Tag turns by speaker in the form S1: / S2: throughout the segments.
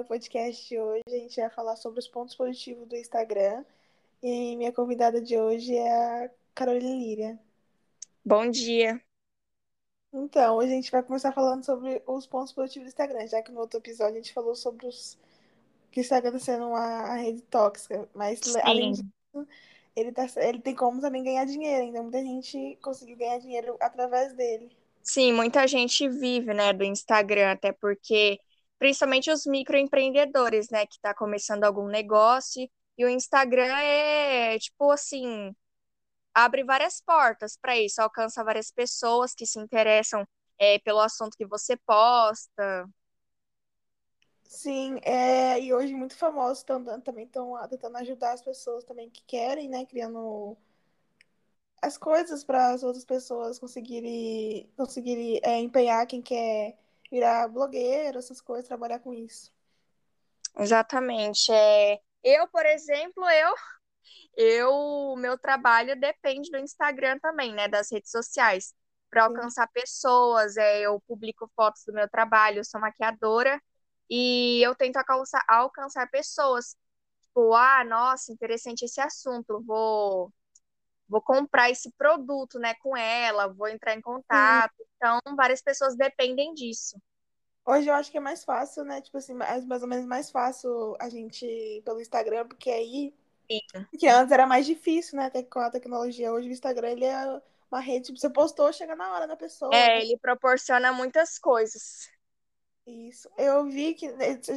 S1: o podcast de hoje. A gente vai falar sobre os pontos positivos do Instagram. E minha convidada de hoje é a Carolina Líria.
S2: Bom dia.
S1: Então, hoje a gente vai começar falando sobre os pontos positivos do Instagram, já que no outro episódio a gente falou sobre os que o Instagram está sendo uma rede tóxica. Mas
S2: Sim.
S1: além disso, ele, tá, ele tem como também ganhar dinheiro. Então, muita gente conseguiu ganhar dinheiro através dele.
S2: Sim, muita gente vive, né, do Instagram, até porque, principalmente os microempreendedores, né, que está começando algum negócio, e o Instagram é, tipo assim, abre várias portas para isso, alcança várias pessoas que se interessam é, pelo assunto que você posta.
S1: Sim, é, e hoje muito famosos tão, também estão tentando ajudar as pessoas também que querem, né, criando as coisas para as outras pessoas conseguirem, conseguirem é, empenhar quem quer virar blogueiro, essas coisas, trabalhar com isso.
S2: Exatamente. É, eu, por exemplo, eu, eu, meu trabalho depende do Instagram também, né, das redes sociais, para alcançar pessoas. É, eu publico fotos do meu trabalho, eu sou maquiadora e eu tento alcançar, alcançar pessoas. Tipo, ah, nossa, interessante esse assunto, vou vou comprar esse produto, né, com ela, vou entrar em contato. Sim. Então, várias pessoas dependem disso.
S1: Hoje eu acho que é mais fácil, né? Tipo assim, mais, mais ou menos mais fácil a gente pelo Instagram, porque aí.
S2: Sim.
S1: Porque antes era mais difícil, né? Com a tecnologia. Hoje o Instagram ele é uma rede, tipo, você postou, chega na hora da pessoa.
S2: É, né? ele proporciona muitas coisas.
S1: Isso. Eu vi que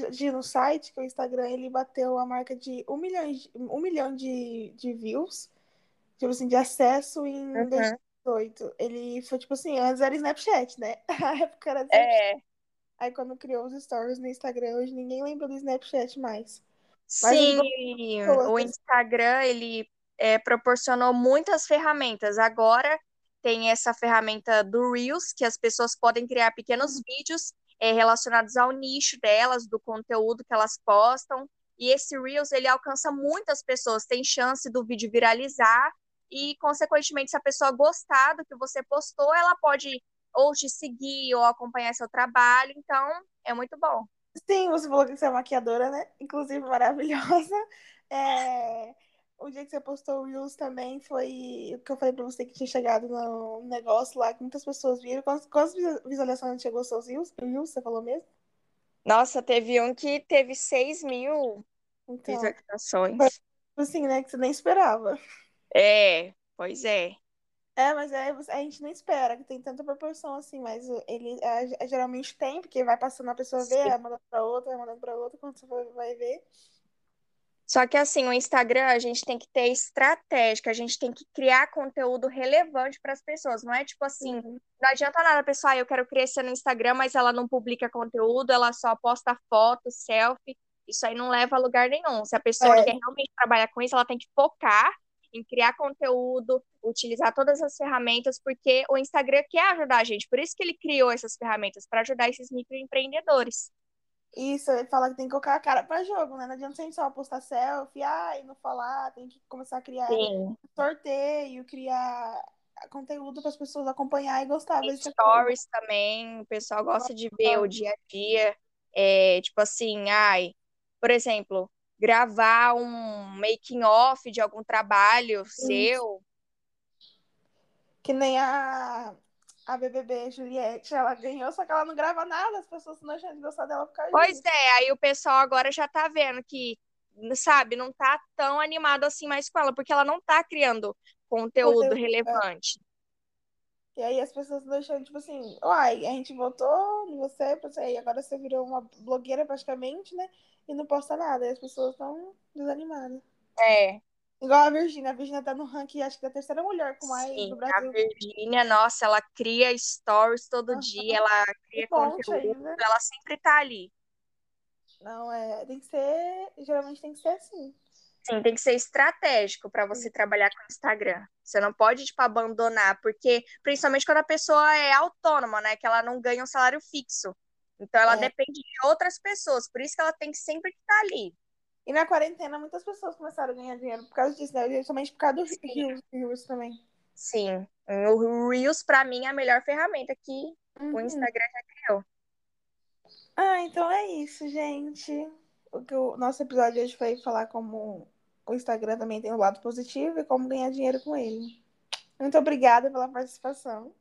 S1: de, no site que o Instagram ele bateu a marca de um milhão, um milhão de, de views tipo assim, de acesso em uhum. 2018. Ele foi, tipo assim, antes era Snapchat, né? A época era Snapchat.
S2: É.
S1: Aí quando criou os stories no Instagram, hoje ninguém lembra do Snapchat mais.
S2: Mas Sim, o Instagram, ele é, proporcionou muitas ferramentas. Agora tem essa ferramenta do Reels, que as pessoas podem criar pequenos vídeos é, relacionados ao nicho delas, do conteúdo que elas postam. E esse Reels, ele alcança muitas pessoas, tem chance do vídeo viralizar e, consequentemente, se a pessoa gostar do que você postou, ela pode ou te seguir ou acompanhar seu trabalho. Então, é muito bom.
S1: Sim, você falou que você é maquiadora, né? Inclusive, maravilhosa. É... O dia que você postou o Reels também foi o que eu falei pra você que tinha chegado no negócio lá, que muitas pessoas viram. Quantas, quantas visualizações chegou seus Reels? O Reels, você falou mesmo?
S2: Nossa, teve um que teve 6 mil então, visualizações.
S1: Assim, né? Que você nem esperava.
S2: É, pois é.
S1: É, mas é, a gente não espera que tem tanta proporção assim, mas ele é, geralmente tem, porque vai passando a pessoa ver, vai mandando pra outra, vai mandando pra outra, quando você vai ver.
S2: Só que assim, o Instagram a gente tem que ter estratégia, a gente tem que criar conteúdo relevante para as pessoas. Não é tipo assim, uhum. não adianta nada, pessoal, eu quero crescer no Instagram, mas ela não publica conteúdo, ela só posta foto, selfie. Isso aí não leva a lugar nenhum. Se a pessoa é. quer realmente trabalhar com isso, ela tem que focar em criar conteúdo, utilizar todas as ferramentas, porque o Instagram quer ajudar a gente. Por isso que ele criou essas ferramentas, para ajudar esses microempreendedores.
S1: Isso, ele fala que tem que colocar a cara para jogo, né? Não adianta a gente só postar selfie, ah, e não falar, tem que começar a criar
S2: Sim.
S1: sorteio, criar conteúdo para as pessoas acompanhar e gostar.
S2: Stories também, o pessoal gosta de ver o dia a dia, é, tipo assim, ai, por exemplo, gravar um making off de algum trabalho Isso. seu.
S1: Que nem a, a BBB Juliette, ela ganhou, só que ela não grava nada, as pessoas não deixam de gostar dela por causa
S2: Pois disso. é, aí o pessoal agora já tá vendo que, sabe, não tá tão animado assim mais com ela, porque ela não tá criando conteúdo, conteúdo é. relevante.
S1: É. E aí as pessoas deixando, tipo assim, uai, a gente votou em você, você, agora você virou uma blogueira praticamente, né? e não posta nada. E as pessoas estão desanimadas.
S2: É.
S1: Igual a Virgínia. A Virgínia tá no ranking, acho que da terceira mulher com mais
S2: Sim,
S1: do Brasil.
S2: A Virgínia, nossa, ela cria stories todo uhum. dia, ela cria conteúdo, ainda. ela sempre tá ali.
S1: Não, é. Tem que ser. Geralmente tem que ser assim.
S2: Sim, tem que ser estratégico para você trabalhar com o Instagram. Você não pode, tipo, abandonar, porque principalmente quando a pessoa é autônoma, né? Que ela não ganha um salário fixo. Então ela é. depende de outras pessoas, por isso que ela tem que sempre estar ali.
S1: E na quarentena muitas pessoas começaram a ganhar dinheiro por causa disso, né? Somente por causa do Reels, Reels também.
S2: Sim, o Reels para mim é a melhor ferramenta que uhum. o Instagram já criou.
S1: Ah, então é isso, gente. O que o nosso episódio hoje foi falar como o Instagram também tem um lado positivo e como ganhar dinheiro com ele. Muito obrigada pela participação.